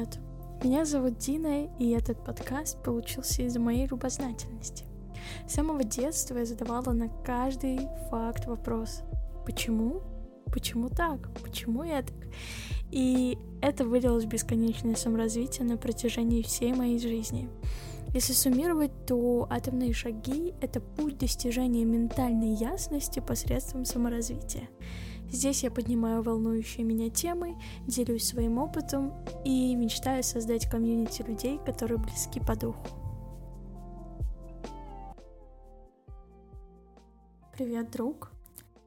Привет! Меня зовут Дина, и этот подкаст получился из-за моей любознательности. С самого детства я задавала на каждый факт вопрос «Почему? Почему так? Почему я так?» И это вылилось в бесконечное саморазвитие на протяжении всей моей жизни. Если суммировать, то атомные шаги — это путь достижения ментальной ясности посредством саморазвития. Здесь я поднимаю волнующие меня темы, делюсь своим опытом и мечтаю создать комьюнити людей, которые близки по духу. Привет, друг!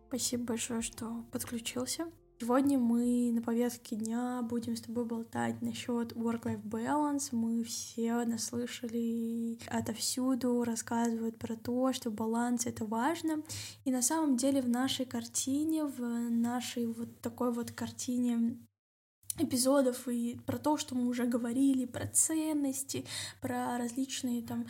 Спасибо большое, что подключился. Сегодня мы на повестке дня будем с тобой болтать насчет work-life balance. Мы все наслышали отовсюду, рассказывают про то, что баланс — это важно. И на самом деле в нашей картине, в нашей вот такой вот картине эпизодов и про то, что мы уже говорили, про ценности, про различные там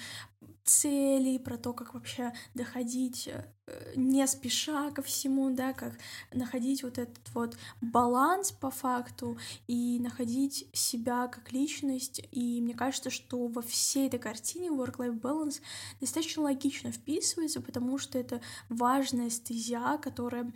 цели, про то, как вообще доходить э, не спеша ко всему, да, как находить вот этот вот баланс по факту и находить себя как личность. И мне кажется, что во всей этой картине work-life balance достаточно логично вписывается, потому что это важная стезя, которая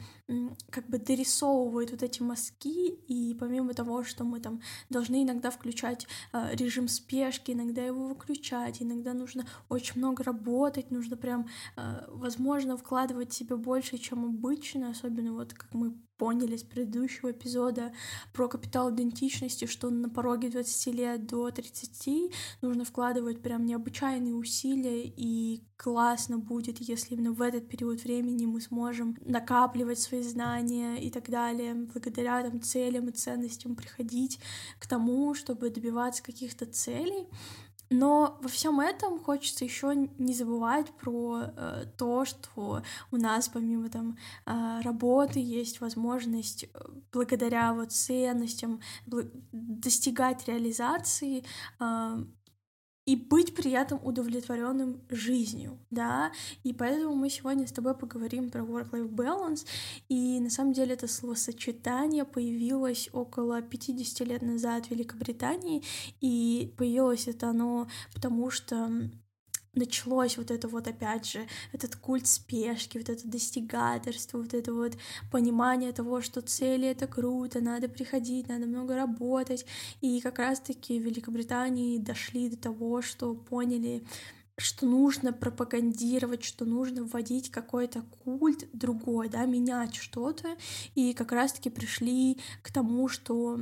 как бы дорисовывает вот эти мазки, и помимо того, что мы там должны иногда включать э, режим спешки, иногда его выключать, иногда нужно очень много работать, нужно прям, э, возможно, вкладывать себе больше, чем обычно, особенно вот как мы поняли с предыдущего эпизода про капитал идентичности, что на пороге 20 лет до 30 нужно вкладывать прям необычайные усилия, и классно будет, если именно в этот период времени мы сможем накапливать свои знания и так далее, благодаря там целям и ценностям приходить к тому, чтобы добиваться каких-то целей. Но во всем этом хочется еще не забывать про э, то, что у нас помимо там э, работы есть возможность э, благодаря вот ценностям достигать реализации э, и быть при этом удовлетворенным жизнью, да, и поэтому мы сегодня с тобой поговорим про work-life balance, и на самом деле это словосочетание появилось около 50 лет назад в Великобритании, и появилось это оно потому что началось вот это вот опять же, этот культ спешки, вот это достигаторство, вот это вот понимание того, что цели — это круто, надо приходить, надо много работать. И как раз-таки в Великобритании дошли до того, что поняли, что нужно пропагандировать, что нужно вводить какой-то культ другой, да, менять что-то, и как раз-таки пришли к тому, что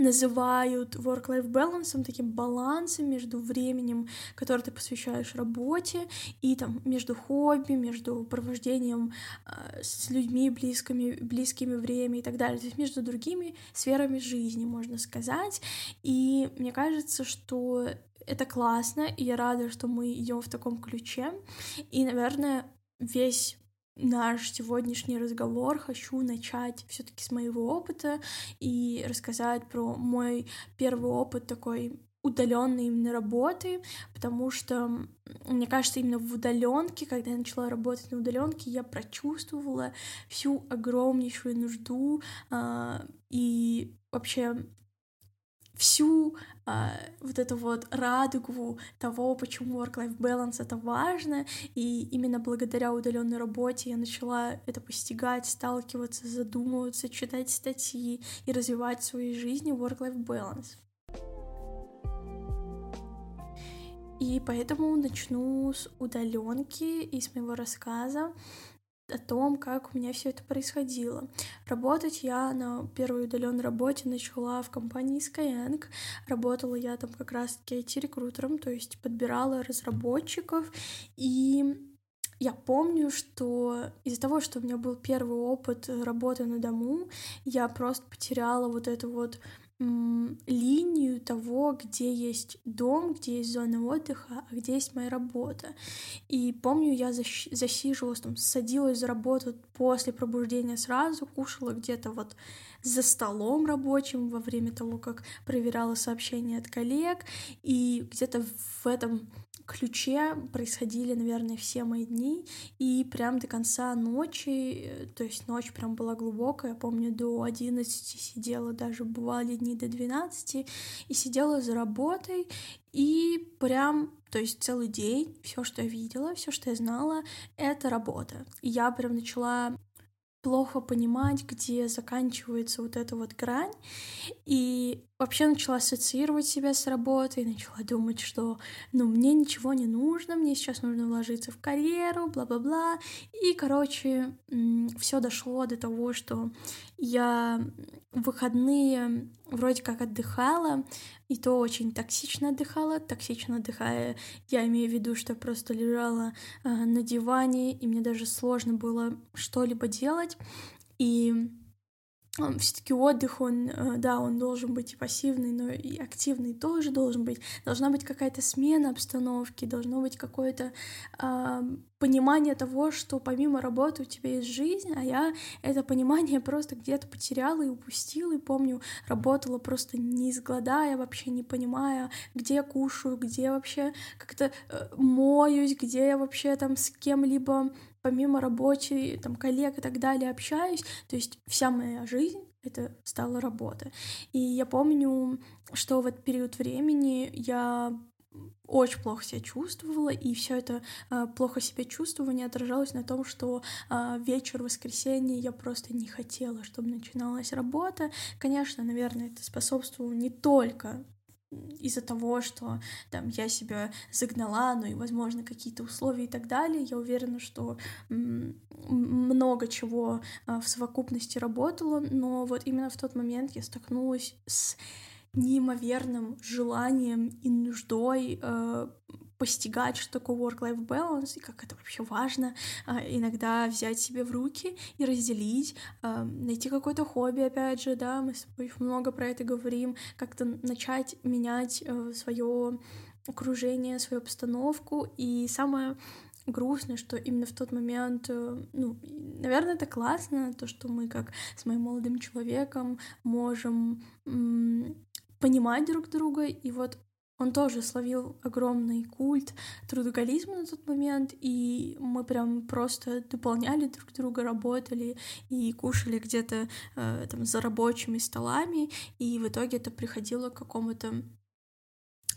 называют work-life balance таким балансом между временем, которое ты посвящаешь работе, и там между хобби, между провождением э, с людьми близкими, близкими время и так далее, то есть между другими сферами жизни, можно сказать. И мне кажется, что это классно, и я рада, что мы идем в таком ключе. И, наверное, весь наш сегодняшний разговор хочу начать все-таки с моего опыта и рассказать про мой первый опыт такой удаленной именно работы, потому что, мне кажется, именно в удаленке, когда я начала работать на удаленке, я прочувствовала всю огромнейшую нужду э, и вообще всю а, вот эту вот радугу того, почему work-life balance это важно, и именно благодаря удаленной работе я начала это постигать, сталкиваться, задумываться, читать статьи и развивать в своей жизни work-life balance. И поэтому начну с удаленки и с моего рассказа о том, как у меня все это происходило. Работать я на первой удаленной работе начала в компании Skyeng. Работала я там как раз-таки IT-рекрутером, то есть подбирала разработчиков. И я помню, что из-за того, что у меня был первый опыт работы на дому, я просто потеряла вот эту вот линию того, где есть дом, где есть зона отдыха, а где есть моя работа. И помню, я засиживалась, там, садилась за работу после пробуждения сразу, кушала где-то вот за столом рабочим во время того, как проверяла сообщения от коллег, и где-то в этом ключе происходили, наверное, все мои дни, и прям до конца ночи, э, то есть ночь прям была глубокая, я помню, до 11 сидела, даже бывали дни до 12, и сидела за работой, и прям, то есть целый день, все, что я видела, все, что я знала, это работа. И я прям начала плохо понимать, где заканчивается вот эта вот грань, и вообще начала ассоциировать себя с работой, начала думать, что, ну, мне ничего не нужно, мне сейчас нужно вложиться в карьеру, бла-бла-бла, и, короче, все дошло до того, что я в выходные вроде как отдыхала, и то очень токсично отдыхала. Токсично отдыхая, я имею в виду, что просто лежала э, на диване, и мне даже сложно было что-либо делать. И все-таки отдых, он, э, да, он должен быть и пассивный, но и активный тоже должен быть. Должна быть какая-то смена обстановки, должно быть какое-то э, понимание того, что помимо работы у тебя есть жизнь, а я это понимание просто где-то потеряла и упустила, и помню, работала просто не изгладая, вообще не понимая, где я кушаю, где вообще как-то э, моюсь, где я вообще там с кем-либо помимо рабочей, там, коллег и так далее общаюсь, то есть вся моя жизнь это стала работа. И я помню, что в этот период времени я очень плохо себя чувствовала, и все это э, плохо себя чувствование отражалось на том, что э, вечер воскресенья я просто не хотела, чтобы начиналась работа. Конечно, наверное, это способствовало не только из-за того, что там я себя загнала, ну и, возможно, какие-то условия и так далее, я уверена, что много чего а, в совокупности работало, но вот именно в тот момент я столкнулась с неимоверным желанием и нуждой э, постигать, что такое work-life balance и как это вообще важно, э, иногда взять себе в руки и разделить, э, найти какое-то хобби, опять же, да, мы с тобой много про это говорим, как-то начать менять э, свое окружение, свою обстановку, и самое грустно, что именно в тот момент, э, ну, наверное, это классно, то, что мы как с моим молодым человеком можем понимать друг друга, и вот он тоже словил огромный культ трудоголизма на тот момент, и мы прям просто дополняли друг друга, работали и кушали где-то э, там за рабочими столами, и в итоге это приходило к какому-то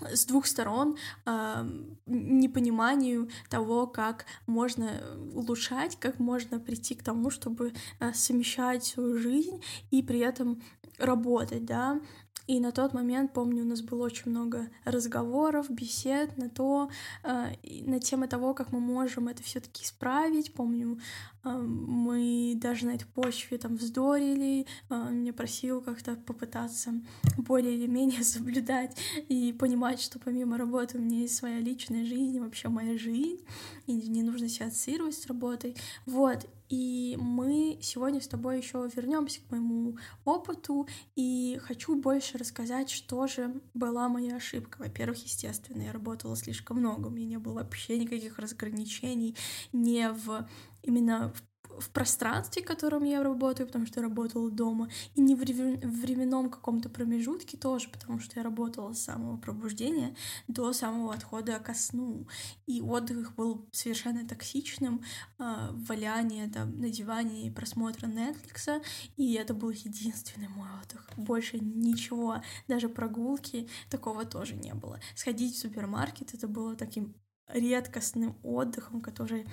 с двух сторон э, непониманию того, как можно улучшать, как можно прийти к тому, чтобы э, совмещать свою жизнь и при этом работать, да, и на тот момент, помню, у нас было очень много разговоров, бесед на то, э, на тему того, как мы можем это все таки исправить. Помню, мы даже на этой почве там вздорили, э, он меня просил как-то попытаться более или менее соблюдать и понимать, что помимо работы у меня есть своя личная жизнь, вообще моя жизнь, и не нужно себя ассоциировать с работой. Вот, и мы сегодня с тобой еще вернемся к моему опыту, и хочу больше рассказать, что же была моя ошибка. Во-первых, естественно, я работала слишком много, у меня не было вообще никаких разграничений не в именно в в пространстве, в котором я работаю, потому что я работала дома, и не в временном каком-то промежутке тоже, потому что я работала с самого пробуждения до самого отхода ко сну. И отдых был совершенно токсичным, э, валяние там на диване и просмотра Netflix, и это был единственный мой отдых. Больше ничего, даже прогулки такого тоже не было. Сходить в супермаркет это было таким редкостным отдыхом, который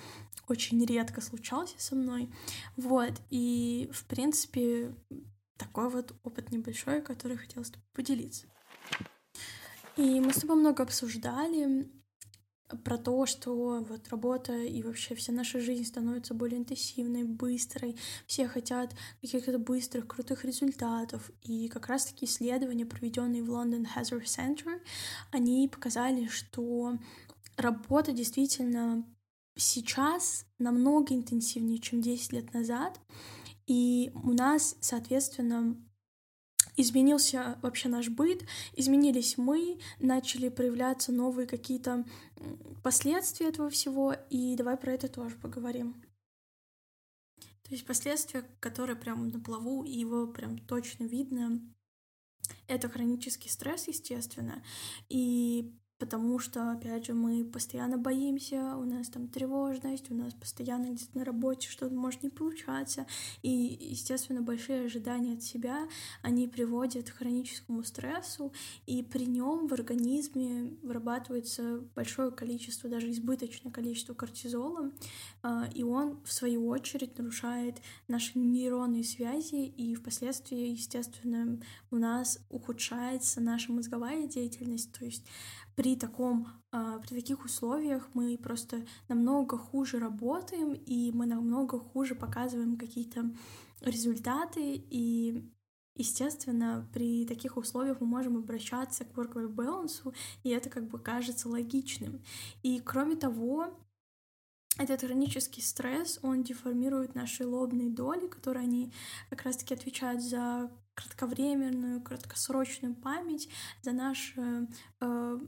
очень редко случался со мной. Вот, и, в принципе, такой вот опыт небольшой, который тобой поделиться. И мы с тобой много обсуждали про то, что вот работа и вообще вся наша жизнь становится более интенсивной, быстрой, все хотят каких-то быстрых, крутых результатов. И как раз-таки исследования, проведенные в London Hazard Center, они показали, что работа действительно сейчас намного интенсивнее, чем 10 лет назад. И у нас, соответственно, изменился вообще наш быт, изменились мы, начали проявляться новые какие-то последствия этого всего, и давай про это тоже поговорим. То есть последствия, которые прям на плаву, и его прям точно видно, это хронический стресс, естественно, и потому что, опять же, мы постоянно боимся, у нас там тревожность, у нас постоянно где-то на работе что-то может не получаться, и, естественно, большие ожидания от себя, они приводят к хроническому стрессу, и при нем в организме вырабатывается большое количество, даже избыточное количество кортизола, а, и он, в свою очередь, нарушает наши нейронные связи, и впоследствии, естественно, у нас ухудшается наша мозговая деятельность, то есть при таком а, при таких условиях мы просто намного хуже работаем, и мы намного хуже показываем какие-то результаты, и Естественно, при таких условиях мы можем обращаться к work-life balance, и это как бы кажется логичным. И кроме того, этот хронический стресс, он деформирует наши лобные доли, которые они как раз-таки отвечают за кратковременную, краткосрочную память, за нашу э,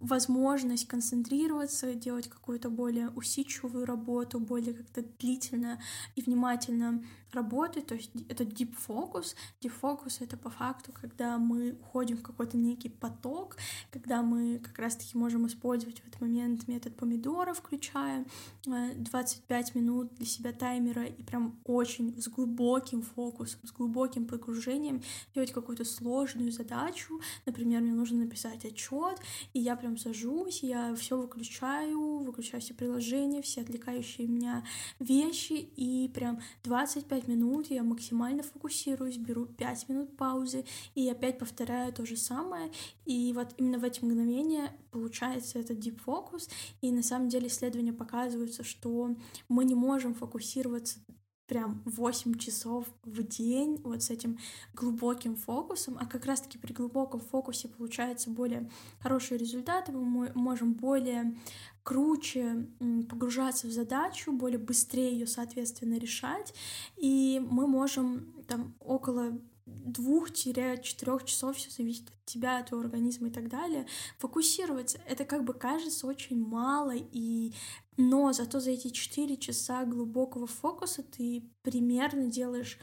возможность концентрироваться, делать какую-то более усидчивую работу, более как-то длительно и внимательно работать, то есть это deep focus. Deep focus — это по факту, когда мы уходим в какой-то некий поток, когда мы как раз-таки можем использовать в этот момент метод помидора, включая 25 э, минут для себя таймера и прям очень с глубоким фокусом, с глубоким погружением делать какую-то сложную задачу. Например, мне нужно написать отчет, и я прям сажусь, я все выключаю, выключаю все приложения, все отвлекающие меня вещи, и прям 25 5 минут, я максимально фокусируюсь, беру 5 минут паузы и опять повторяю то же самое. И вот именно в эти мгновения получается этот deep focus. И на самом деле исследования показываются, что мы не можем фокусироваться прям 8 часов в день вот с этим глубоким фокусом, а как раз-таки при глубоком фокусе получаются более хорошие результаты, мы можем более круче погружаться в задачу, более быстрее ее, соответственно, решать, и мы можем там около двух-четырех часов, все зависит от тебя, от твоего организма и так далее, фокусироваться. Это как бы кажется очень мало, и... но зато за эти четыре часа глубокого фокуса ты примерно делаешь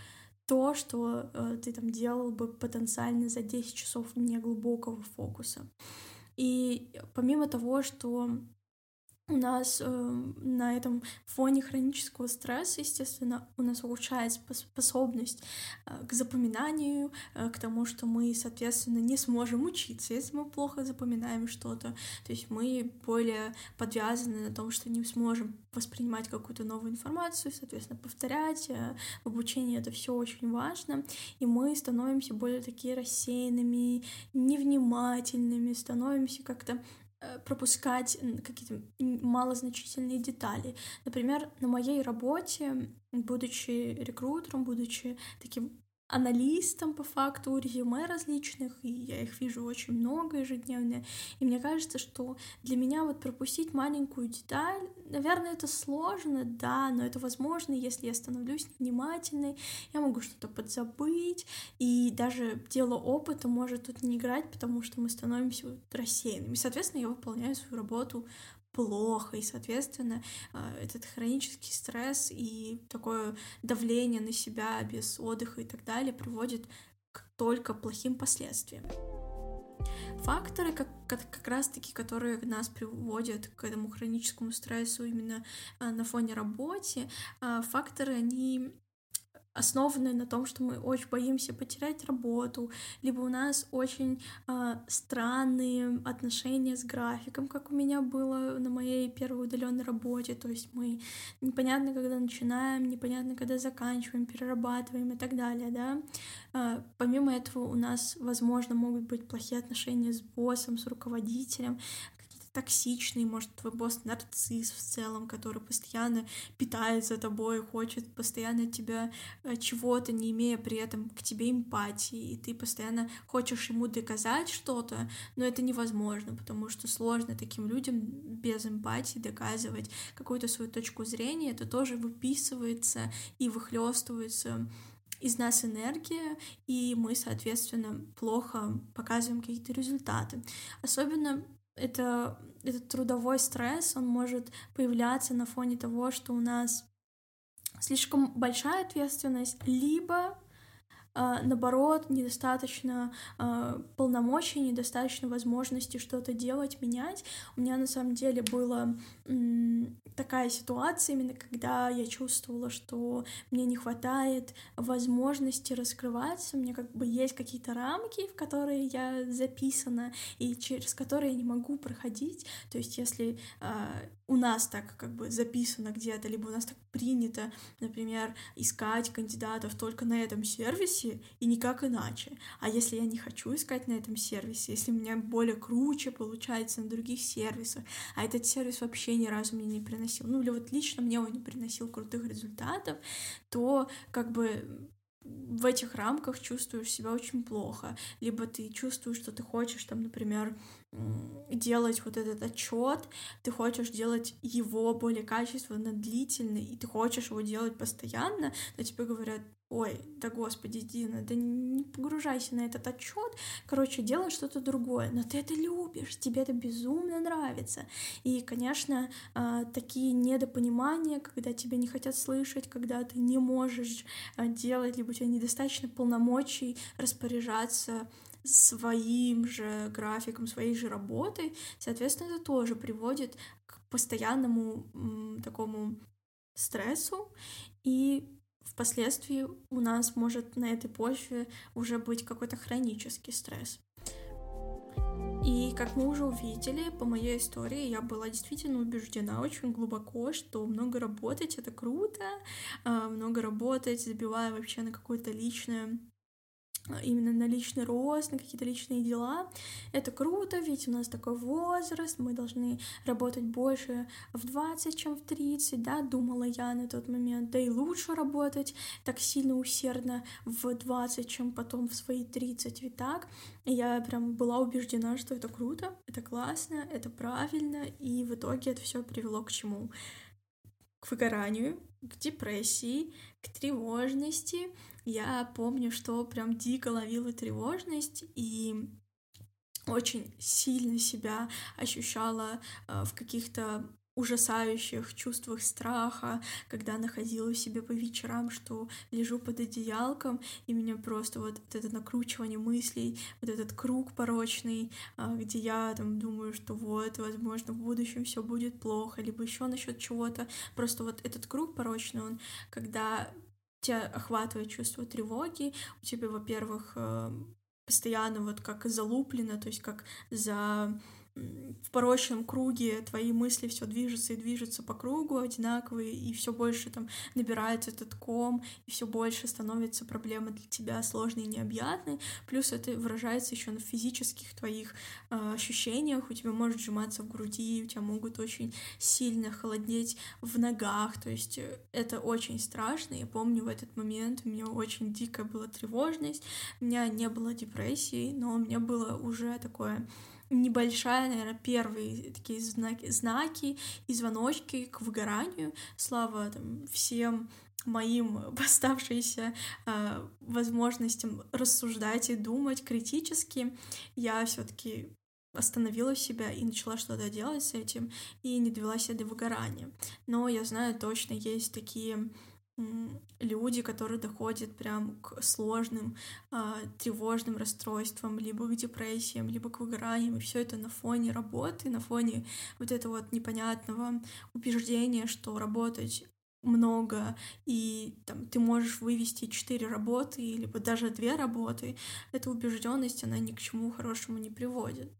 то, что э, ты там делал бы потенциально за 10 часов неглубокого фокуса. И помимо того, что у нас э, на этом фоне хронического стресса, естественно, у нас улучшается способность э, к запоминанию, э, к тому, что мы, соответственно, не сможем учиться, если мы плохо запоминаем что-то. То есть мы более подвязаны на том, что не сможем воспринимать какую-то новую информацию, соответственно, повторять. Э, в обучении это все очень важно, и мы становимся более такие рассеянными, невнимательными, становимся как-то пропускать какие-то малозначительные детали. Например, на моей работе, будучи рекрутером, будучи таким аналистом по факту резюме различных, и я их вижу очень много ежедневно, и мне кажется, что для меня вот пропустить маленькую деталь, наверное, это сложно, да, но это возможно, если я становлюсь внимательной, я могу что-то подзабыть, и даже дело опыта может тут не играть, потому что мы становимся рассеянными. Соответственно, я выполняю свою работу плохо, и, соответственно, а, этот хронический стресс и такое давление на себя без отдыха и так далее приводит к только плохим последствиям. Факторы, как, как, как раз-таки, которые нас приводят к этому хроническому стрессу именно а, на фоне работы, а, факторы, они основанные на том, что мы очень боимся потерять работу, либо у нас очень э, странные отношения с графиком, как у меня было на моей первой удаленной работе. То есть мы непонятно, когда начинаем, непонятно, когда заканчиваем, перерабатываем и так далее, да. Э, помимо этого у нас, возможно, могут быть плохие отношения с боссом, с руководителем, токсичный, может, твой босс нарцисс в целом, который постоянно питается тобой, хочет постоянно тебя э, чего-то, не имея при этом к тебе эмпатии, и ты постоянно хочешь ему доказать что-то, но это невозможно, потому что сложно таким людям без эмпатии доказывать какую-то свою точку зрения, это тоже выписывается и выхлестывается из нас энергия, и мы, соответственно, плохо показываем какие-то результаты. Особенно это, этот трудовой стресс, он может появляться на фоне того, что у нас слишком большая ответственность, либо наоборот, недостаточно а, полномочий, недостаточно возможности что-то делать, менять. У меня на самом деле была такая ситуация, именно когда я чувствовала, что мне не хватает возможности раскрываться, у меня как бы есть какие-то рамки, в которые я записана, и через которые я не могу проходить. То есть если у нас так как бы записано где-то, либо у нас так принято, например, искать кандидатов только на этом сервисе и никак иначе. А если я не хочу искать на этом сервисе, если у меня более круче получается на других сервисах, а этот сервис вообще ни разу мне не приносил, ну или вот лично мне он не приносил крутых результатов, то как бы в этих рамках чувствуешь себя очень плохо, либо ты чувствуешь, что ты хочешь, там, например, делать вот этот отчет, ты хочешь делать его более качественно, длительно, и ты хочешь его делать постоянно, но тебе говорят, ой, да господи, Дина, да не погружайся на этот отчет, короче, делай что-то другое, но ты это любишь, тебе это безумно нравится. И, конечно, а, такие недопонимания, когда тебя не хотят слышать, когда ты не можешь а, делать, либо у тебя недостаточно полномочий распоряжаться своим же графиком, своей же работой, соответственно, это тоже приводит к постоянному такому стрессу, и впоследствии у нас может на этой почве уже быть какой-то хронический стресс. И как мы уже увидели, по моей истории, я была действительно убеждена очень глубоко, что много работать — это круто, а, много работать, забивая вообще на какое-то личное именно на личный рост, на какие-то личные дела. Это круто, ведь у нас такой возраст, мы должны работать больше в 20, чем в 30, да, думала я на тот момент. Да и лучше работать так сильно усердно в 20, чем потом в свои 30, ведь так. И я прям была убеждена, что это круто, это классно, это правильно, и в итоге это все привело к чему? К выгоранию, к депрессии, к тревожности, я помню, что прям дико ловила тревожность и очень сильно себя ощущала э, в каких-то ужасающих чувствах страха, когда находила себе по вечерам, что лежу под одеялком, и меня просто вот, вот это накручивание мыслей, вот этот круг порочный, э, где я там думаю, что вот, возможно, в будущем все будет плохо, либо еще насчет чего-то. Просто вот этот круг порочный, он, когда тебя охватывает чувство тревоги, у тебя, во-первых, э, постоянно вот как залуплено, то есть как за в порочном круге твои мысли все движутся и движутся по кругу одинаковые, и все больше там набирается этот ком, и все больше становится проблема для тебя сложной и необъятной. Плюс это выражается еще на физических твоих э, ощущениях. У тебя может сжиматься в груди, у тебя могут очень сильно холодеть в ногах. То есть э, это очень страшно. Я помню в этот момент у меня очень дикая была тревожность, у меня не было депрессии, но у меня было уже такое небольшая, наверное, первые такие знаки, знаки и звоночки к выгоранию. Слава там, всем моим поставшимся э, возможностям рассуждать и думать критически, я все-таки остановила себя и начала что-то делать с этим и не довела себя до выгорания. Но я знаю точно есть такие люди, которые доходят прям к сложным э, тревожным расстройствам, либо к депрессиям, либо к выгораниям, и все это на фоне работы, на фоне вот этого вот непонятного убеждения, что работать много, и там, ты можешь вывести четыре работы, либо даже две работы, эта убежденность, она ни к чему хорошему не приводит.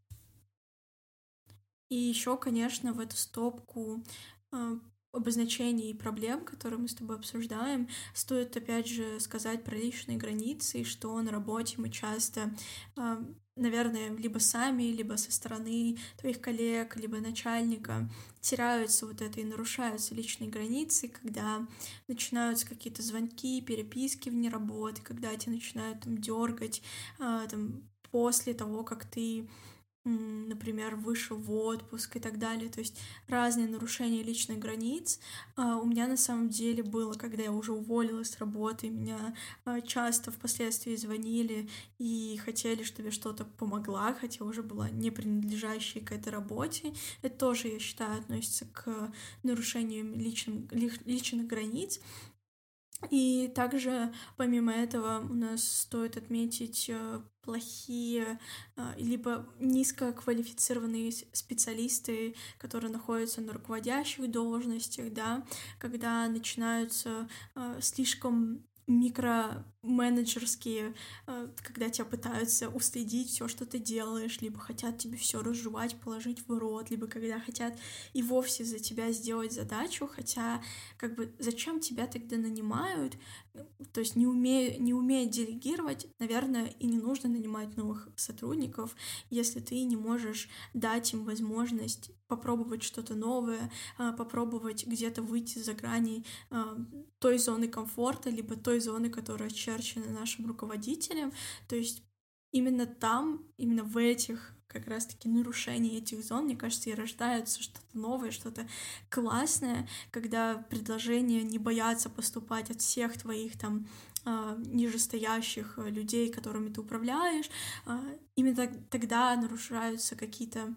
И еще, конечно, в эту стопку э, обозначений проблем, которые мы с тобой обсуждаем, стоит опять же сказать про личные границы, что на работе мы часто, а, наверное, либо сами, либо со стороны твоих коллег, либо начальника теряются вот это и нарушаются личные границы, когда начинаются какие-то звонки, переписки вне работы, когда тебя начинают там дергать а, там, после того, как ты например, вышел в отпуск и так далее, то есть разные нарушения личных границ. А, у меня на самом деле было, когда я уже уволилась с работы, меня а, часто впоследствии звонили и хотели, чтобы я что-то помогла, хотя уже была не принадлежащей к этой работе. Это тоже, я считаю, относится к нарушению личным, личных границ. И также, помимо этого, у нас стоит отметить э, плохие э, либо низкоквалифицированные специалисты, которые находятся на руководящих должностях, да, когда начинаются э, слишком микроменеджерские, э, когда тебя пытаются устыдить все, что ты делаешь, либо хотят тебе все разжевать, положить в рот, либо когда хотят и вовсе за тебя сделать задачу, хотя как бы зачем тебя тогда нанимают, то есть не умея, не умея делегировать, наверное, и не нужно нанимать новых сотрудников, если ты не можешь дать им возможность попробовать что-то новое, а, попробовать где-то выйти за грани а, той зоны комфорта, либо той зоны, которая очерчена нашим руководителем. То есть именно там, именно в этих как раз-таки нарушении этих зон, мне кажется, и рождается что-то новое, что-то классное, когда предложения не боятся поступать от всех твоих там а, нижестоящих людей, которыми ты управляешь, именно тогда нарушаются какие-то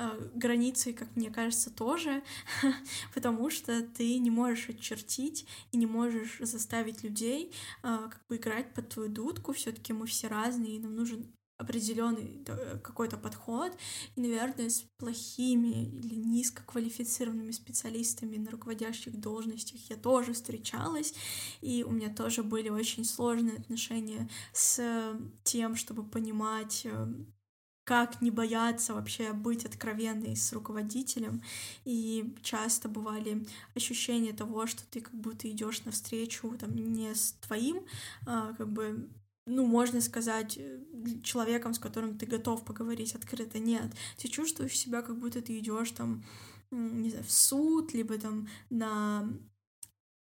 Э, границы, как мне кажется, тоже, потому что ты не можешь очертить и не можешь заставить людей э, как бы играть под твою дудку. Все-таки мы все разные, и нам нужен определенный какой-то подход, и, наверное, с плохими или низкоквалифицированными специалистами на руководящих должностях я тоже встречалась, и у меня тоже были очень сложные отношения с тем, чтобы понимать э, как не бояться вообще быть откровенной с руководителем. И часто бывали ощущения того, что ты как будто идешь навстречу там не с твоим, а, как бы ну, можно сказать, человеком, с которым ты готов поговорить открыто. Нет, ты чувствуешь себя, как будто ты идешь там, не знаю, в суд, либо там на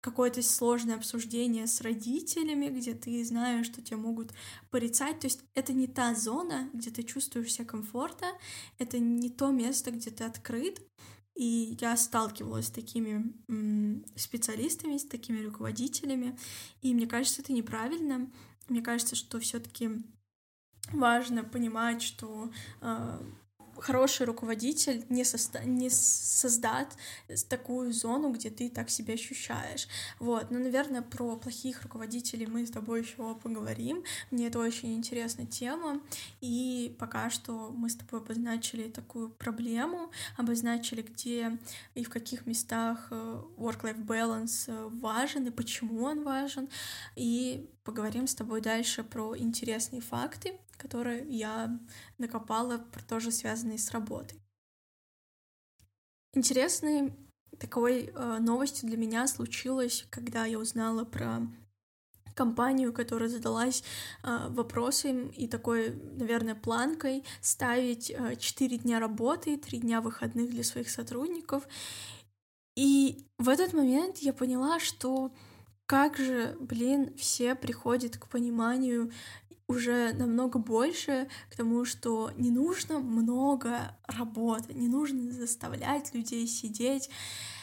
какое-то сложное обсуждение с родителями, где ты знаешь, что тебя могут порицать. То есть это не та зона, где ты чувствуешь себя комфортно, это не то место, где ты открыт. И я сталкивалась с такими специалистами, с такими руководителями. И мне кажется, это неправильно. Мне кажется, что все-таки важно понимать, что э, хороший руководитель не, соста... не создаст такую зону, где ты так себя ощущаешь. Вот, но, наверное, про плохих руководителей мы с тобой еще поговорим. Мне это очень интересная тема, и пока что мы с тобой обозначили такую проблему, обозначили, где и в каких местах э, work-life balance э, важен и почему он важен, и поговорим с тобой дальше про интересные факты, которые я накопала, тоже связанные с работой. Интересной такой э, новостью для меня случилось, когда я узнала про компанию, которая задалась э, вопросом и такой, наверное, планкой ставить э, 4 дня работы и 3 дня выходных для своих сотрудников. И в этот момент я поняла, что как же, блин, все приходят к пониманию уже намного больше к тому, что не нужно много работы, не нужно заставлять людей сидеть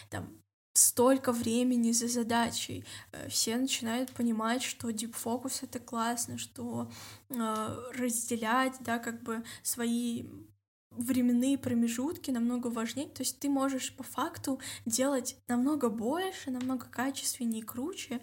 там столько времени за задачей. Э, все начинают понимать, что дипфокус это классно, что э, разделять, да, как бы свои временные промежутки намного важнее. То есть ты можешь по факту делать намного больше, намного качественнее и круче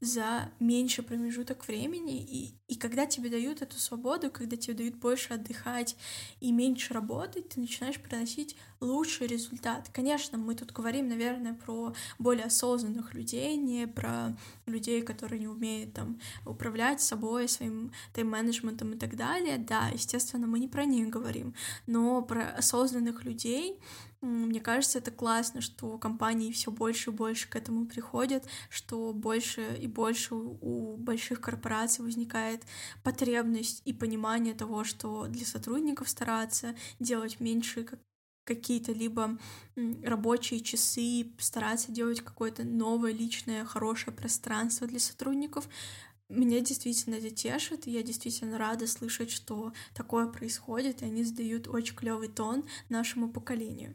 за меньший промежуток времени. И, и когда тебе дают эту свободу, когда тебе дают больше отдыхать и меньше работать, ты начинаешь приносить лучший результат. Конечно, мы тут говорим, наверное, про более осознанных людей, не про людей, которые не умеют там управлять собой, своим тайм-менеджментом и так далее. Да, естественно, мы не про них говорим, но про осознанных людей, мне кажется, это классно, что компании все больше и больше к этому приходят, что больше и больше у больших корпораций возникает потребность и понимание того, что для сотрудников стараться делать меньше какие-то либо рабочие часы, стараться делать какое-то новое личное хорошее пространство для сотрудников. Меня действительно это тешит, и я действительно рада слышать, что такое происходит, и они задают очень клевый тон нашему поколению.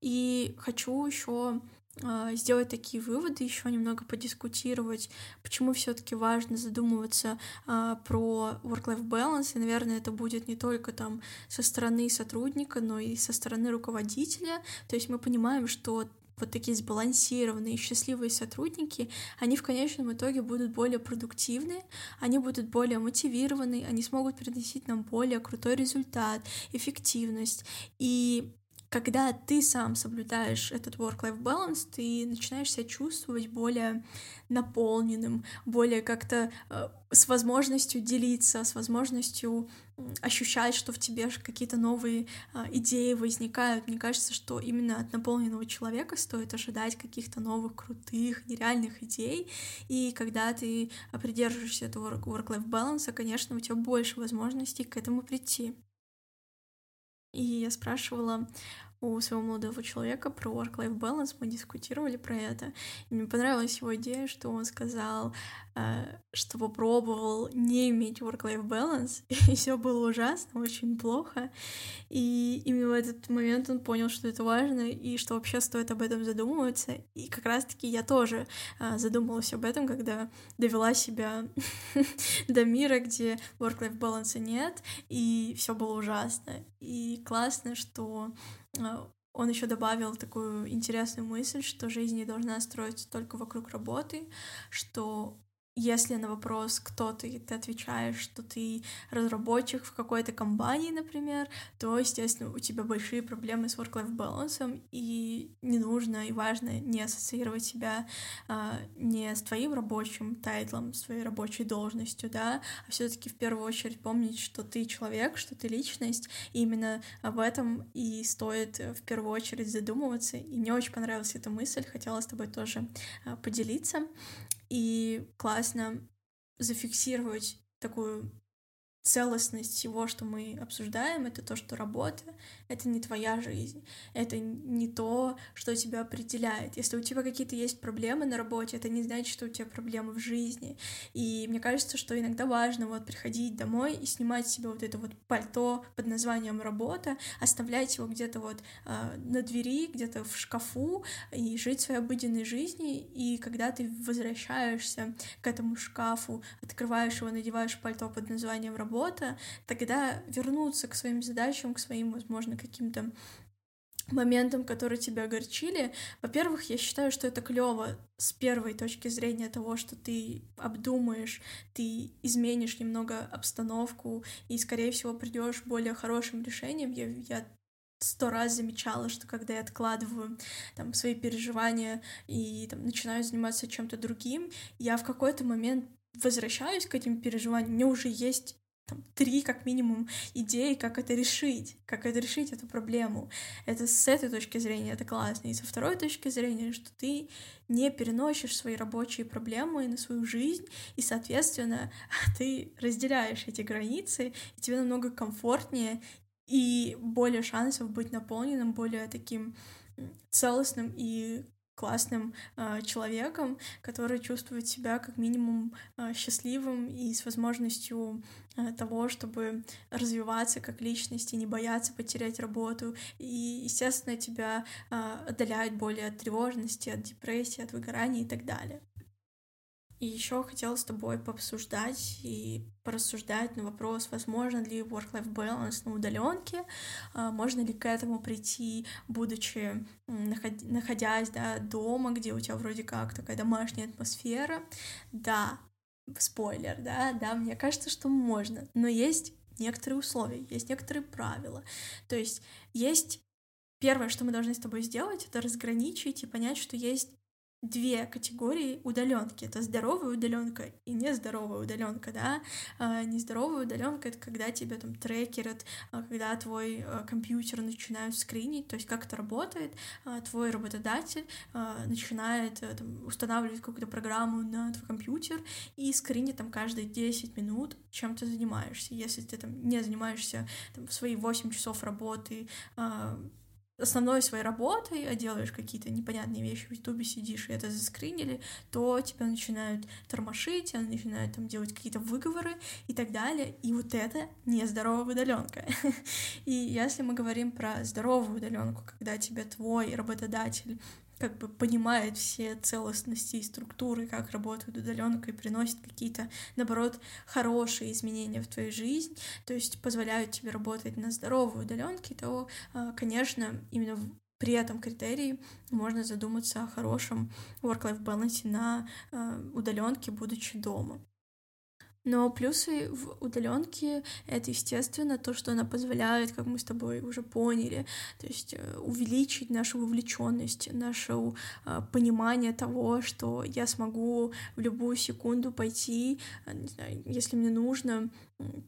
И хочу еще а, сделать такие выводы, еще немного подискутировать, почему все-таки важно задумываться а, про work-life balance. И, наверное, это будет не только там со стороны сотрудника, но и со стороны руководителя. То есть мы понимаем, что вот такие сбалансированные, счастливые сотрудники, они в конечном итоге будут более продуктивны, они будут более мотивированы, они смогут приносить нам более крутой результат, эффективность. И когда ты сам соблюдаешь этот work-life balance, ты начинаешь себя чувствовать более наполненным, более как-то э, с возможностью делиться, с возможностью ощущать, что в тебе какие-то новые э, идеи возникают. Мне кажется, что именно от наполненного человека стоит ожидать каких-то новых, крутых, нереальных идей. И когда ты придерживаешься этого work-life balance, конечно, у тебя больше возможностей к этому прийти. И я спрашивала у своего молодого человека про work-life balance, мы дискутировали про это. И мне понравилась его идея, что он сказал, что попробовал не иметь work-life balance, и все было ужасно, очень плохо. И именно в этот момент он понял, что это важно, и что вообще стоит об этом задумываться. И как раз-таки я тоже э, задумалась об этом, когда довела себя до мира, где work-life balance нет, и все было ужасно. И классно, что а, он еще добавил такую интересную мысль, что жизнь не должна строиться только вокруг работы, что если на вопрос, кто ты, ты отвечаешь, что ты разработчик в какой-то компании, например, то, естественно, у тебя большие проблемы с work-life балансом, и не нужно и важно не ассоциировать себя а, не с твоим рабочим тайтлом, с твоей рабочей должностью, да, а все таки в первую очередь помнить, что ты человек, что ты личность, и именно об этом и стоит в первую очередь задумываться. И мне очень понравилась эта мысль, хотела с тобой тоже а, поделиться. И классно зафиксировать такую целостность всего, что мы обсуждаем, это то, что работа — это не твоя жизнь, это не то, что тебя определяет. Если у тебя какие-то есть проблемы на работе, это не значит, что у тебя проблемы в жизни. И мне кажется, что иногда важно вот приходить домой и снимать себе вот это вот пальто под названием «работа», оставлять его где-то вот э, на двери, где-то в шкафу и жить своей обыденной жизнью. И когда ты возвращаешься к этому шкафу, открываешь его, надеваешь пальто под названием «работа», тогда вернуться к своим задачам, к своим, возможно, каким-то моментам, которые тебя огорчили. Во-первых, я считаю, что это клево с первой точки зрения того, что ты обдумаешь, ты изменишь немного обстановку и, скорее всего, придешь более хорошим решением. Я, я сто раз замечала, что когда я откладываю там свои переживания и там начинаю заниматься чем-то другим, я в какой-то момент возвращаюсь к этим переживаниям, мне уже есть там, три, как минимум, идеи, как это решить, как это решить эту проблему. Это с этой точки зрения это классно. И со второй точки зрения, что ты не переносишь свои рабочие проблемы на свою жизнь, и, соответственно, ты разделяешь эти границы, и тебе намного комфортнее и более шансов быть наполненным, более таким целостным и классным э, человеком, который чувствует себя как минимум э, счастливым и с возможностью э, того, чтобы развиваться как личность и не бояться потерять работу. И, естественно, тебя э, отдаляют более от тревожности, от депрессии, от выгорания и так далее. И еще хотела с тобой пообсуждать и порассуждать на вопрос, возможно ли work-life balance на удаленке, а, можно ли к этому прийти, будучи, находясь да, дома, где у тебя вроде как такая домашняя атмосфера. Да, спойлер, да, да, мне кажется, что можно, но есть некоторые условия, есть некоторые правила. То есть есть первое, что мы должны с тобой сделать, это разграничить и понять, что есть две категории удаленки. Это здоровая удаленка и нездоровая удаленка, да. А, нездоровая удаленка это когда тебя там трекерят, а, когда твой а, компьютер начинают скринить, то есть как это работает, а, твой работодатель начинает а, там, устанавливать какую-то программу на твой компьютер и скринит там каждые 10 минут, чем ты занимаешься. Если ты там не занимаешься там, в свои 8 часов работы, основной своей работой, а делаешь какие-то непонятные вещи в Ютубе, сидишь и это заскринили, то тебя начинают тормошить, они начинают там делать какие-то выговоры и так далее. И вот это нездоровая удаленка. И если мы говорим про здоровую удаленку, когда тебе твой работодатель как бы понимает все целостности и структуры, как работает удаленка и приносит какие-то, наоборот, хорошие изменения в твою жизнь, то есть позволяют тебе работать на здоровой удаленке, то, а, конечно, именно при этом критерии можно задуматься о хорошем work-life balance на э, удаленке, будучи дома. Но плюсы в удаленке это, естественно, то, что она позволяет, как мы с тобой уже поняли, то есть э, увеличить нашу вовлеченность, наше э, понимание того, что я смогу в любую секунду пойти, э, не знаю, если мне нужно,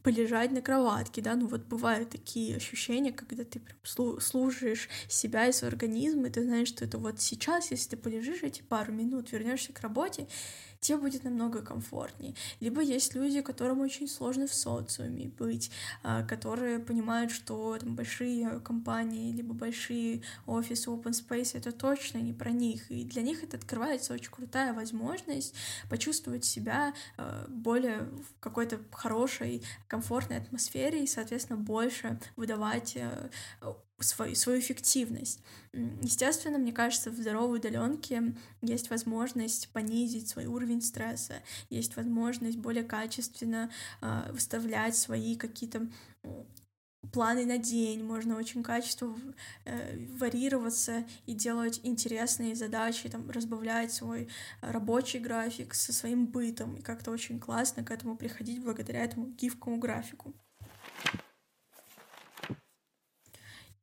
полежать на кроватке, да, ну вот бывают такие ощущения, когда ты прям служишь себя и свой организм, и ты знаешь, что это вот сейчас, если ты полежишь эти пару минут, вернешься к работе, тебе будет намного комфортнее. Либо есть люди, которым очень сложно в социуме быть, а, которые понимают, что там большие компании, либо большие офисы, open space — это точно не про них, и для них это открывается очень крутая возможность почувствовать себя а, более в какой-то хорошей, комфортной атмосфере и, соответственно, больше выдавать а, свою, свою эффективность. Естественно, мне кажется, в здоровой удаленке есть возможность понизить свой уровень стресса, есть возможность более качественно э, выставлять свои какие-то планы на день, можно очень качественно э, варьироваться и делать интересные задачи, там, разбавлять свой рабочий график со своим бытом, и как-то очень классно к этому приходить благодаря этому гибкому графику.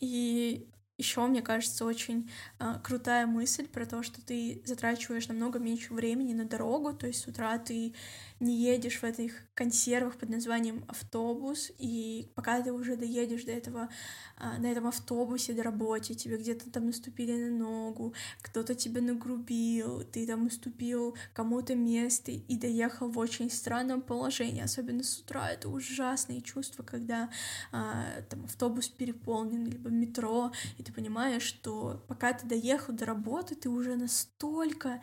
И еще, мне кажется, очень э, крутая мысль про то, что ты затрачиваешь намного меньше времени на дорогу, то есть с утра ты не едешь в этих консервах под названием автобус, и пока ты уже доедешь до этого, а, на этом автобусе до работы, тебе где-то там наступили на ногу, кто-то тебя нагрубил, ты там уступил кому-то место и доехал в очень странном положении, особенно с утра, это ужасные чувства, когда а, там автобус переполнен, либо метро, и ты понимаешь, что пока ты доехал до работы, ты уже настолько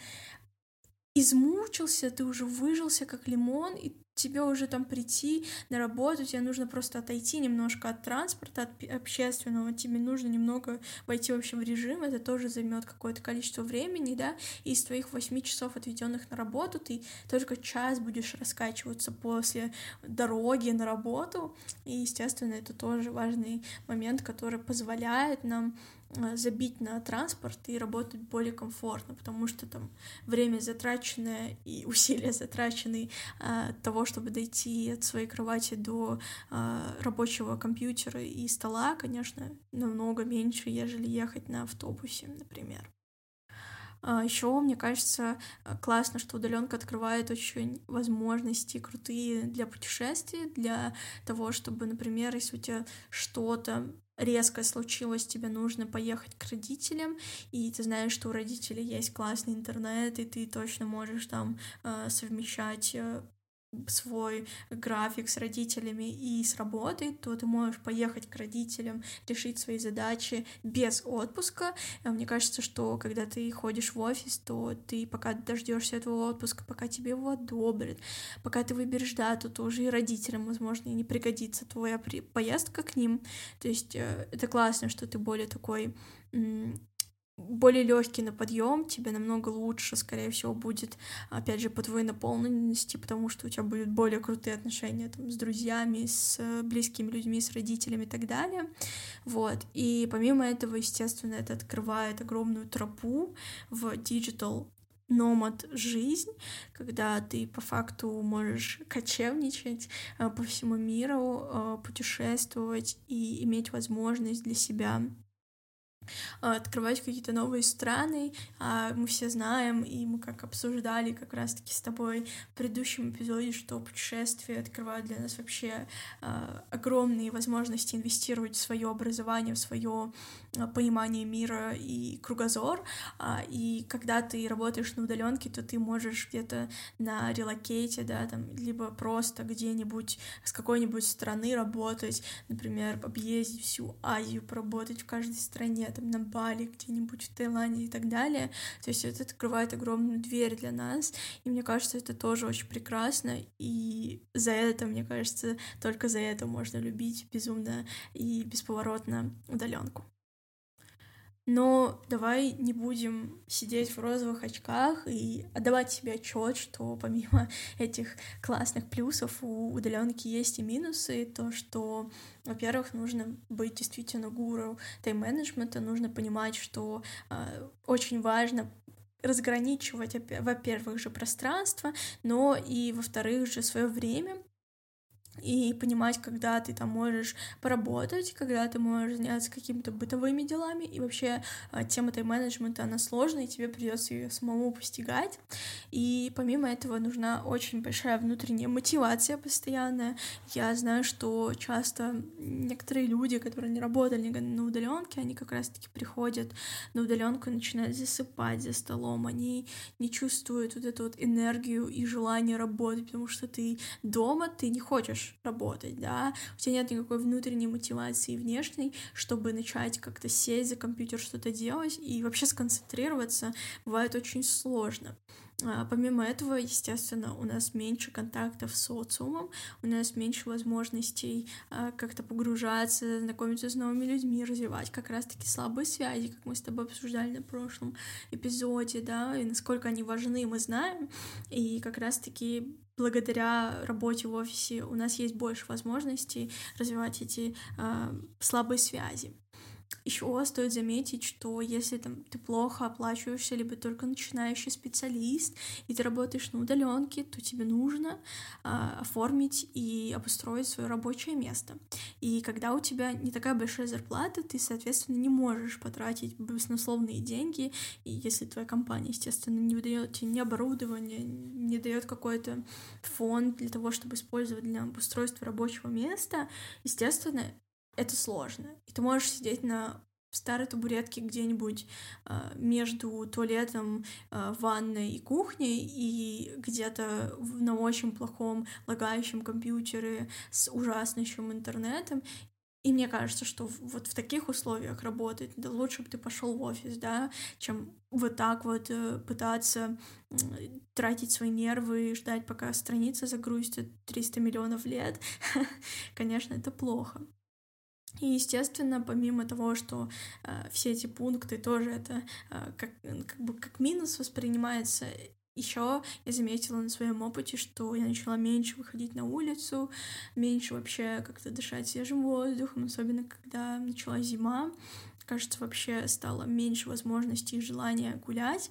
измучился, ты уже выжился как лимон, и тебе уже там прийти на работу, тебе нужно просто отойти немножко от транспорта, от общественного, тебе нужно немного войти вообще в режим, это тоже займет какое-то количество времени, да, и из твоих восьми часов, отведенных на работу, ты только час будешь раскачиваться после дороги на работу, и, естественно, это тоже важный момент, который позволяет нам забить на транспорт и работать более комфортно, потому что там время затраченное и усилия затраченные а, от того, чтобы дойти от своей кровати до а, рабочего компьютера и стола, конечно, намного меньше, ежели ехать на автобусе, например. А еще, мне кажется, классно, что удаленка открывает очень возможности крутые для путешествий, для того, чтобы, например, если у тебя что-то резко случилось, тебе нужно поехать к родителям, и ты знаешь, что у родителей есть классный интернет, и ты точно можешь там э, совмещать э, свой график с родителями и с работой, то ты можешь поехать к родителям, решить свои задачи без отпуска. А мне кажется, что когда ты ходишь в офис, то ты пока дождешься этого отпуска, пока тебе его одобрят, пока ты выберешь дату, то уже и родителям, возможно, и не пригодится твоя поездка к ним. То есть э, это классно, что ты более такой более легкий на подъем, тебе намного лучше, скорее всего, будет, опять же, по твоей наполненности, потому что у тебя будут более крутые отношения там, с друзьями, с близкими людьми, с родителями и так далее. Вот. И помимо этого, естественно, это открывает огромную тропу в digital номад жизнь, когда ты по факту можешь кочевничать э, по всему миру, э, путешествовать и иметь возможность для себя открывать какие-то новые страны. А мы все знаем, и мы как обсуждали как раз-таки с тобой в предыдущем эпизоде, что путешествия открывают для нас вообще а, огромные возможности инвестировать в свое образование, в свое понимание мира и кругозор. И когда ты работаешь на удаленке, то ты можешь где-то на релокейте, да, там, либо просто где-нибудь с какой-нибудь страны работать, например, объездить всю Азию, поработать в каждой стране, там, на Бали, где-нибудь в Таиланде и так далее. То есть это открывает огромную дверь для нас, и мне кажется, это тоже очень прекрасно, и за это, мне кажется, только за это можно любить безумно и бесповоротно удаленку. Но давай не будем сидеть в розовых очках и отдавать себе отчет, что помимо этих классных плюсов у удаленки есть и минусы. То, что, во-первых, нужно быть действительно гуру тайм-менеджмента, нужно понимать, что э, очень важно разграничивать, во-первых, же пространство, но и, во-вторых, же свое время, и понимать, когда ты там можешь поработать, когда ты можешь заняться какими-то бытовыми делами, и вообще а, тема тайм-менеджмента, она сложная, и тебе придется ее самому постигать, и помимо этого нужна очень большая внутренняя мотивация постоянная. Я знаю, что часто некоторые люди, которые не работали на удаленке, они как раз-таки приходят на удаленку и начинают засыпать за столом, они не чувствуют вот эту вот энергию и желание работать, потому что ты дома, ты не хочешь хочешь работать, да, у тебя нет никакой внутренней мотивации внешней, чтобы начать как-то сесть за компьютер, что-то делать, и вообще сконцентрироваться. Бывает очень сложно. А, помимо этого, естественно, у нас меньше контактов с социумом, у нас меньше возможностей а, как-то погружаться, знакомиться с новыми людьми, развивать как раз-таки слабые связи, как мы с тобой обсуждали на прошлом эпизоде, да, и насколько они важны, мы знаем, и как раз-таки благодаря работе в офисе у нас есть больше возможностей развивать эти э, слабые связи. Еще стоит заметить, что если там ты плохо оплачиваешься, либо только начинающий специалист, и ты работаешь на удаленке, то тебе нужно а, оформить и обустроить свое рабочее место. И когда у тебя не такая большая зарплата, ты, соответственно, не можешь потратить баснословные деньги, и если твоя компания, естественно, не выдает тебе ни оборудование, не дает какой-то фонд для того, чтобы использовать для обустройства рабочего места, естественно, это сложно. И ты можешь сидеть на старой табуретке где-нибудь э, между туалетом, э, ванной и кухней, и где-то на очень плохом лагающем компьютере с ужаснейшим интернетом. И мне кажется, что вот в таких условиях работать, да лучше бы ты пошел в офис, да, чем вот так вот э, пытаться тратить свои нервы и ждать, пока страница загрузится 300 миллионов лет. Конечно, это плохо. И, естественно, помимо того, что э, все эти пункты тоже это э, как, как бы как минус воспринимается, еще я заметила на своем опыте, что я начала меньше выходить на улицу, меньше вообще как-то дышать свежим воздухом, особенно когда началась зима. Кажется, вообще стало меньше возможностей и желания гулять.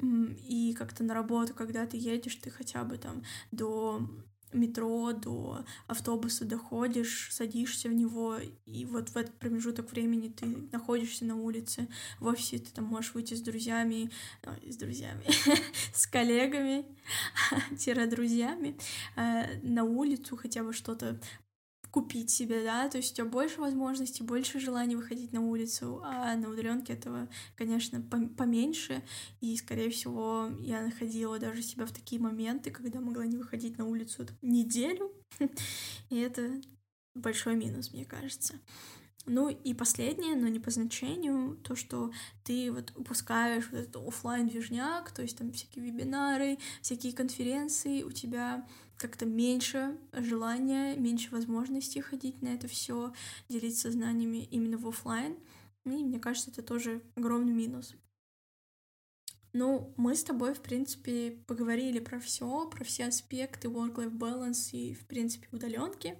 И как-то на работу, когда ты едешь, ты хотя бы там до метро, до автобуса доходишь, садишься в него, и вот в этот промежуток времени ты находишься на улице, в офисе ты там можешь выйти с друзьями, с друзьями, с коллегами, тире друзьями э, на улицу, хотя бы что-то купить себе, да, то есть у тебя больше возможностей, больше желаний выходить на улицу, а на удаленке этого, конечно, поменьше, и, скорее всего, я находила даже себя в такие моменты, когда могла не выходить на улицу неделю, и это большой минус, мне кажется. Ну и последнее, но не по значению, то, что ты вот упускаешь вот этот офлайн движняк, то есть там всякие вебинары, всякие конференции, у тебя как-то меньше желания, меньше возможностей ходить на это все, делиться знаниями именно в офлайн. И мне кажется, это тоже огромный минус. Ну, мы с тобой, в принципе, поговорили про все, про все аспекты work-life balance и, в принципе, удаленки.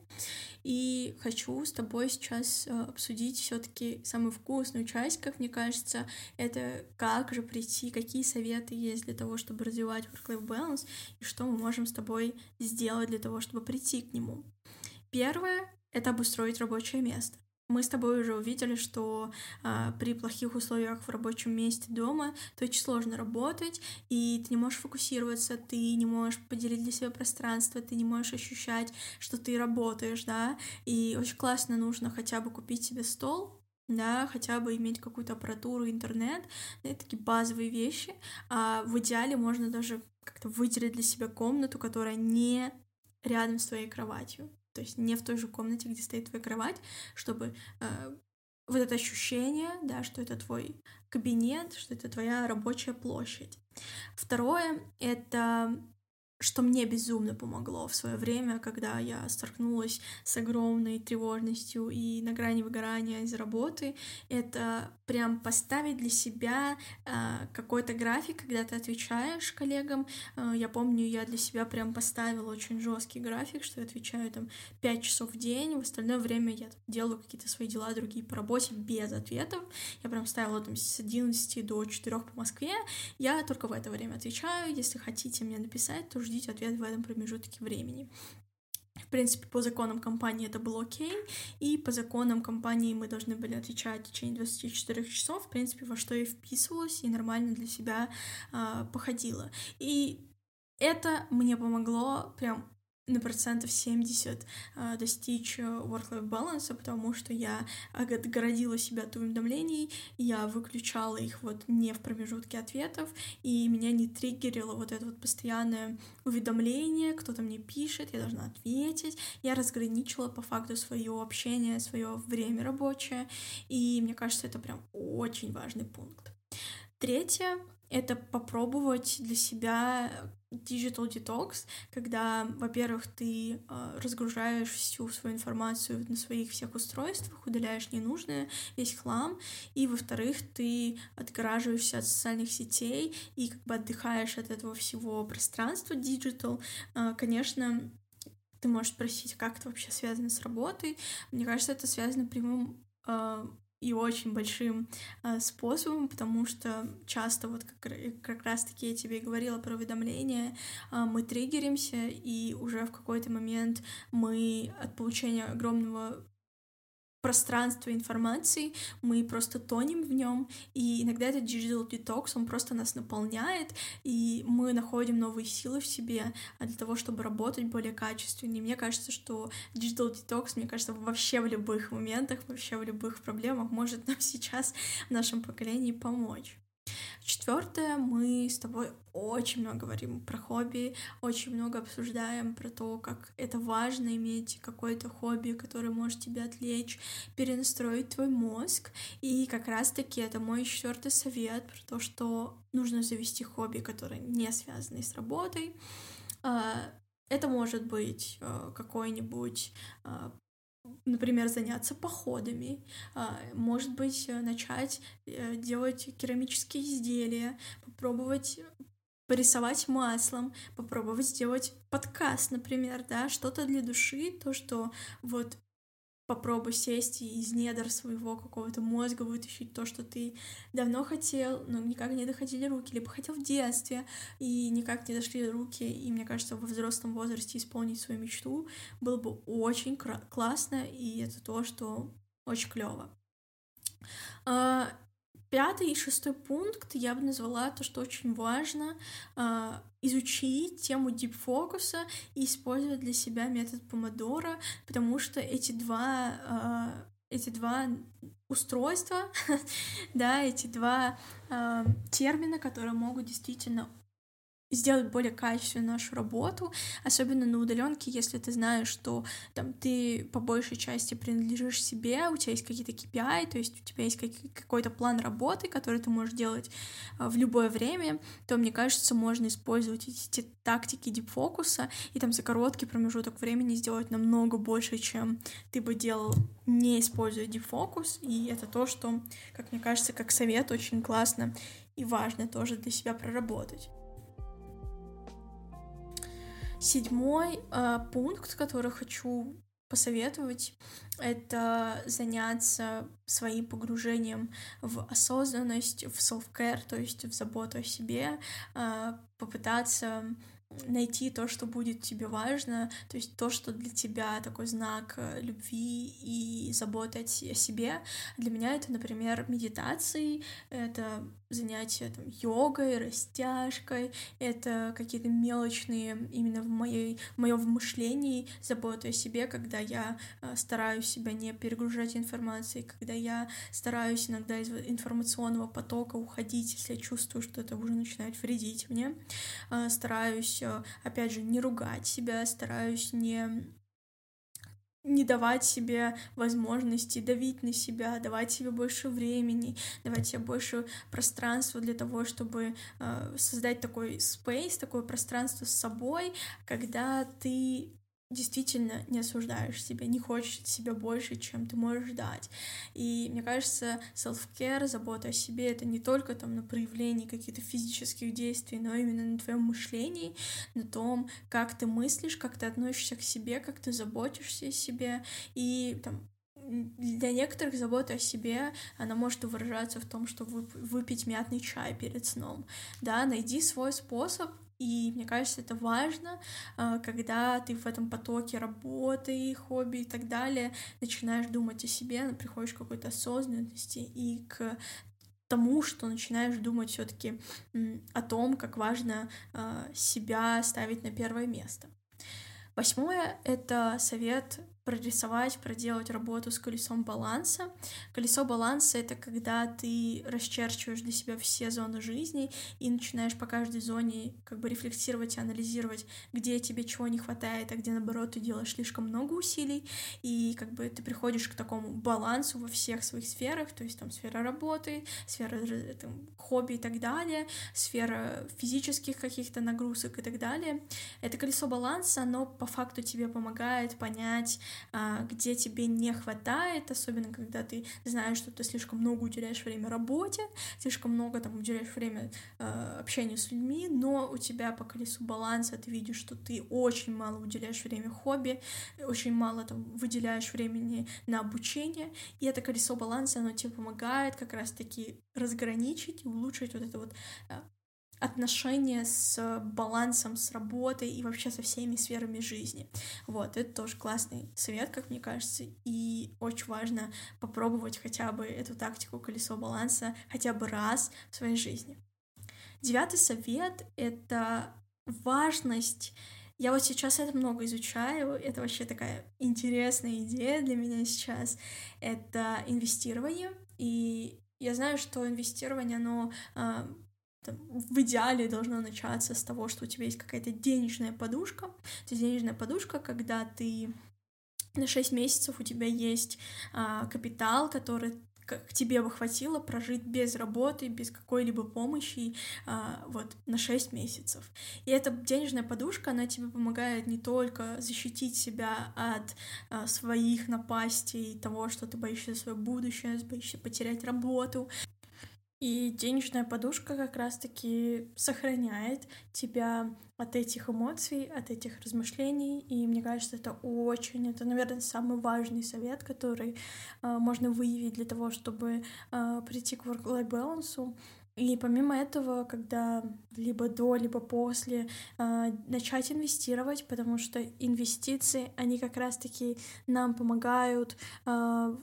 И хочу с тобой сейчас э, обсудить все-таки самую вкусную часть, как мне кажется, это как же прийти, какие советы есть для того, чтобы развивать work-life balance, и что мы можем с тобой сделать для того, чтобы прийти к нему. Первое — это обустроить рабочее место. Мы с тобой уже увидели, что э, при плохих условиях в рабочем месте дома то очень сложно работать, и ты не можешь фокусироваться, ты не можешь поделить для себя пространство, ты не можешь ощущать, что ты работаешь, да, и очень классно нужно хотя бы купить себе стол, да, хотя бы иметь какую-то аппаратуру, интернет, да, это такие базовые вещи, а в идеале можно даже как-то выделить для себя комнату, которая не рядом с твоей кроватью, то есть не в той же комнате, где стоит твоя кровать, чтобы э, вот это ощущение, да, что это твой кабинет, что это твоя рабочая площадь. Второе — это что мне безумно помогло в свое время, когда я столкнулась с огромной тревожностью и на грани выгорания из работы, это прям поставить для себя э, какой-то график, когда ты отвечаешь коллегам. Э, я помню, я для себя прям поставила очень жесткий график, что я отвечаю там 5 часов в день, в остальное время я делаю какие-то свои дела другие по работе без ответов. Я прям ставила там с 11 до 4 по Москве. Я только в это время отвечаю. Если хотите мне написать, то ждите ответ в этом промежутке времени. В принципе, по законам компании это было окей, и по законам компании мы должны были отвечать в течение 24 часов, в принципе, во что я вписывалась и нормально для себя э, походила. И это мне помогло прям на процентов 70 э, достичь э, work-life balance, потому что я отгородила себя от уведомлений, я выключала их вот не в промежутке ответов, и меня не триггерило вот это вот постоянное уведомление, кто-то мне пишет, я должна ответить. Я разграничила по факту свое общение, свое время рабочее, и мне кажется, это прям очень важный пункт. Третье — это попробовать для себя digital detox, когда, во-первых, ты э, разгружаешь всю свою информацию на своих всех устройствах, удаляешь ненужное, весь хлам, и, во-вторых, ты отгораживаешься от социальных сетей и как бы отдыхаешь от этого всего пространства digital. Э, конечно, ты можешь спросить, как это вообще связано с работой. Мне кажется, это связано прямым э, и очень большим э, способом, потому что часто, вот как, как раз-таки я тебе говорила про уведомления, э, мы триггеримся, и уже в какой-то момент мы от получения огромного пространство информации, мы просто тонем в нем, и иногда этот digital detox, он просто нас наполняет, и мы находим новые силы в себе для того, чтобы работать более качественно. И мне кажется, что digital detox, мне кажется, вообще в любых моментах, вообще в любых проблемах может нам сейчас в нашем поколении помочь. Четвертое, мы с тобой очень много говорим про хобби, очень много обсуждаем про то, как это важно иметь какое-то хобби, которое может тебя отвлечь, перенастроить твой мозг. И как раз-таки это мой четвертый совет про то, что нужно завести хобби, которое не связано с работой. А, это может быть а, какой-нибудь а, например, заняться походами, а, может быть, э, начать э, делать керамические изделия, попробовать порисовать маслом, попробовать сделать подкаст, например, да, что-то для души, то, что вот попробуй сесть и из недр своего какого-то мозга вытащить то, что ты давно хотел, но никак не доходили руки, либо хотел в детстве, и никак не дошли руки, и мне кажется, во взрослом возрасте исполнить свою мечту было бы очень классно, и это то, что очень клево. Пятый и шестой пункт я бы назвала то, что очень важно а, изучить тему дипфокуса и использовать для себя метод помодора, потому что эти два, э, эти два устройства, да, эти два э, термина, которые могут действительно сделать более качественную нашу работу, особенно на удаленке, если ты знаешь, что там ты по большей части принадлежишь себе, у тебя есть какие-то KPI, то есть у тебя есть какой-то план работы, который ты можешь делать а, в любое время, то, мне кажется, можно использовать эти тактики дипфокуса и там за короткий промежуток времени сделать намного больше, чем ты бы делал, не используя дипфокус, и это то, что, как мне кажется, как совет очень классно и важно тоже для себя проработать. Седьмой э, пункт, который хочу посоветовать, это заняться своим погружением в осознанность, в self-care, то есть в заботу о себе, э, попытаться найти то, что будет тебе важно, то есть то, что для тебя такой знак э, любви и заботы о себе. Для меня это, например, медитации, это занятия там, йогой, растяжкой, это какие-то мелочные именно в, моей, в моем мышлении заботы о себе, когда я э, стараюсь себя не перегружать информацией, когда я стараюсь иногда из информационного потока уходить, если я чувствую, что это уже начинает вредить мне, э, стараюсь, опять же, не ругать себя, стараюсь не не давать себе возможности давить на себя, давать себе больше времени, давать себе больше пространства для того, чтобы э, создать такой space, такое пространство с собой, когда ты действительно не осуждаешь себя, не хочешь себя больше, чем ты можешь дать. И мне кажется, self-care, забота о себе, это не только там на проявлении каких-то физических действий, но именно на твоем мышлении, на том, как ты мыслишь, как ты относишься к себе, как ты заботишься о себе. И там для некоторых забота о себе, она может выражаться в том, что выпить мятный чай перед сном. Да, найди свой способ, и мне кажется, это важно, а, когда ты в этом потоке работы, хобби и так далее начинаешь думать о себе, приходишь к какой-то осознанности и к тому, что начинаешь думать все-таки о том, как важно а, себя ставить на первое место. Восьмое — это совет прорисовать, проделать работу с колесом баланса. Колесо баланса — это когда ты расчерчиваешь для себя все зоны жизни и начинаешь по каждой зоне как бы рефлексировать и анализировать, где тебе чего не хватает, а где, наоборот, ты делаешь слишком много усилий, и как бы ты приходишь к такому балансу во всех своих сферах, то есть там сфера работы, сфера там, хобби и так далее, сфера физических каких-то нагрузок и так далее. Это колесо баланса, оно по факту тебе помогает понять, где тебе не хватает, особенно когда ты знаешь, что ты слишком много уделяешь время работе, слишком много там уделяешь время э, общению с людьми, но у тебя по колесу баланса ты видишь, что ты очень мало уделяешь время хобби, очень мало там выделяешь времени на обучение, и это колесо баланса, оно тебе помогает как раз-таки разграничить и улучшить вот это вот отношения с балансом, с работой и вообще со всеми сферами жизни. Вот, это тоже классный совет, как мне кажется, и очень важно попробовать хотя бы эту тактику колесо баланса хотя бы раз в своей жизни. Девятый совет — это важность я вот сейчас это много изучаю, это вообще такая интересная идея для меня сейчас. Это инвестирование, и я знаю, что инвестирование, оно а, там, в идеале должно начаться с того, что у тебя есть какая-то денежная подушка. То есть денежная подушка, когда ты на 6 месяцев у тебя есть а, капитал, который как тебе бы хватило прожить без работы, без какой-либо помощи а, вот на 6 месяцев. И эта денежная подушка, она тебе помогает не только защитить себя от а, своих напастей, того, что ты боишься свое будущее, боишься потерять работу, и денежная подушка как раз-таки сохраняет тебя от этих эмоций, от этих размышлений. И мне кажется, это очень, это, наверное, самый важный совет, который э, можно выявить для того, чтобы э, прийти к work-life balance. И помимо этого, когда либо до, либо после э, начать инвестировать, потому что инвестиции, они как раз-таки нам помогают э,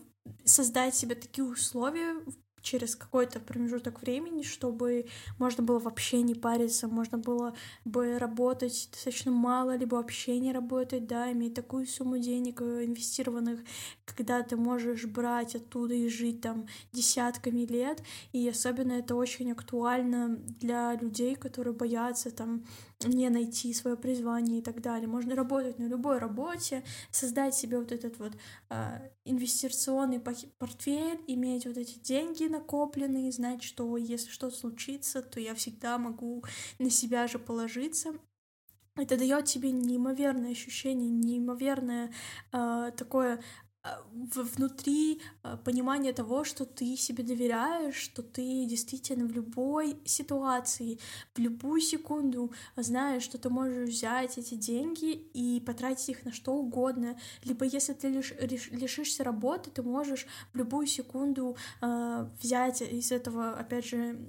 создать себе такие условия, через какой-то промежуток времени, чтобы можно было вообще не париться, можно было бы работать достаточно мало, либо вообще не работать, да, иметь такую сумму денег э, инвестированных, когда ты можешь брать оттуда и жить там десятками лет, и особенно это очень актуально для людей, которые боятся там не найти свое призвание и так далее. Можно работать на любой работе, создать себе вот этот вот э, инвестиционный портфель, иметь вот эти деньги накопленные, знать, что если что-то случится, то я всегда могу на себя же положиться. Это дает тебе неимоверное ощущение, неимоверное э, такое внутри а, понимание того, что ты себе доверяешь, что ты действительно в любой ситуации, в любую секунду знаешь, что ты можешь взять эти деньги и потратить их на что угодно. Либо если ты лиш, лишишься работы, ты можешь в любую секунду э, взять из этого, опять же,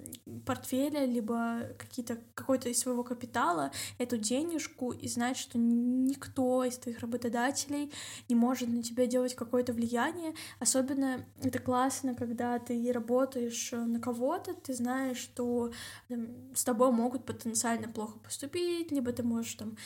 портфеля, либо какие-то, какой-то из своего капитала эту денежку и знать, что никто из твоих работодателей не может на тебя делать какое-то влияние. Особенно это классно, когда ты работаешь на кого-то, ты знаешь, что там, с тобой могут потенциально плохо поступить, либо ты можешь там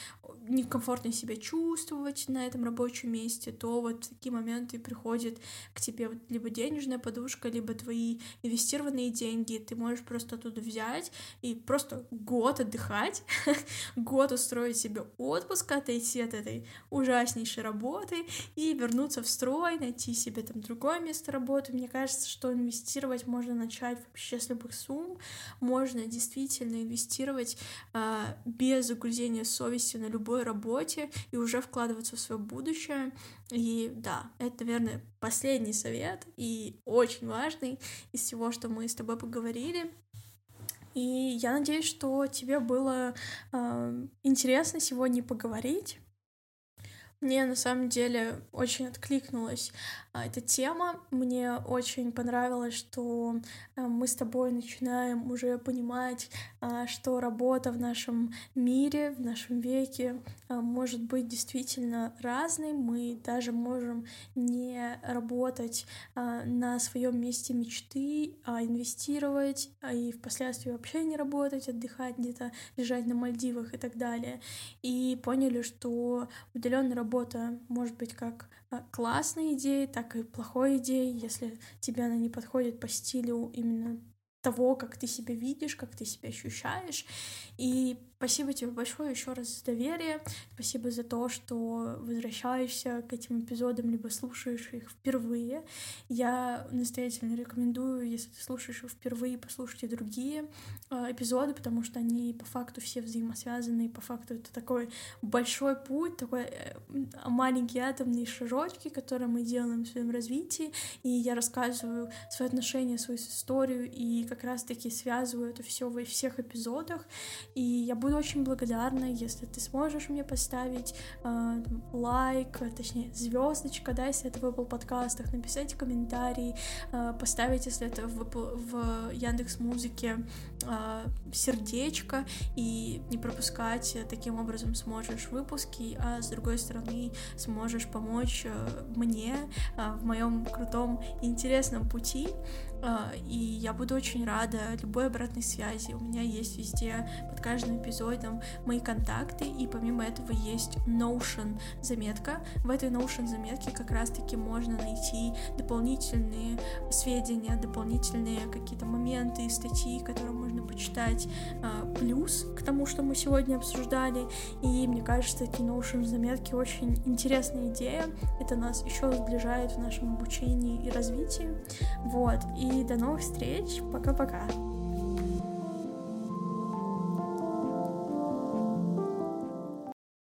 некомфортно себя чувствовать на этом рабочем месте, то вот в такие моменты приходит к тебе вот либо денежная подушка, либо твои инвестированные деньги, ты можешь просто оттуда взять и просто год отдыхать, год устроить себе отпуск, отойти от этой ужаснейшей работы и вернуться в строй перестрой, найти себе там другое место работы. Мне кажется, что инвестировать можно начать вообще с любых сумм. Можно действительно инвестировать э, без загрузения совести на любой работе и уже вкладываться в свое будущее. И да, это, наверное, последний совет и очень важный из всего, что мы с тобой поговорили. И я надеюсь, что тебе было э, интересно сегодня поговорить. Мне на самом деле очень откликнулась а, эта тема. Мне очень понравилось, что а, мы с тобой начинаем уже понимать, а, что работа в нашем мире, в нашем веке а, может быть действительно разной. Мы даже можем не работать а, на своем месте мечты, а инвестировать, а и впоследствии вообще не работать, отдыхать где-то, лежать на Мальдивах и так далее. И поняли, что удаленная работа может быть как а, классной идеей, так и плохой идеей, если тебе она не подходит по стилю именно того, как ты себя видишь, как ты себя ощущаешь. И спасибо тебе большое еще раз за доверие. Спасибо за то, что возвращаешься к этим эпизодам, либо слушаешь их впервые. Я настоятельно рекомендую, если ты слушаешь их впервые, послушать и другие э, эпизоды, потому что они по факту все взаимосвязаны, и по факту это такой большой путь, такой э, маленькие атомные шажочки, которые мы делаем в своем развитии, и я рассказываю свои отношения, свою историю, и как раз-таки связываю это все во всех эпизодах. И я буду очень благодарна, если ты сможешь мне поставить э, лайк, точнее, звездочка, да, если это в Apple подкастах, написать комментарий, э, поставить, если это в, в Яндекс Музыке, э, сердечко, и не пропускать, таким образом сможешь выпуски, а с другой стороны сможешь помочь э, мне э, в моем крутом интересном пути. А, и я буду очень рада любой обратной связи. У меня есть везде под каждым эпизодом мои контакты, и помимо этого есть Notion заметка. В этой Notion заметке как раз-таки можно найти дополнительные сведения, дополнительные какие-то моменты, статьи, которые можно почитать, а, плюс к тому, что мы сегодня обсуждали. И мне кажется, эти Notion заметки очень интересная идея. Это нас еще сближает в нашем обучении и развитии. Вот. И до новых встреч. Пока-пока.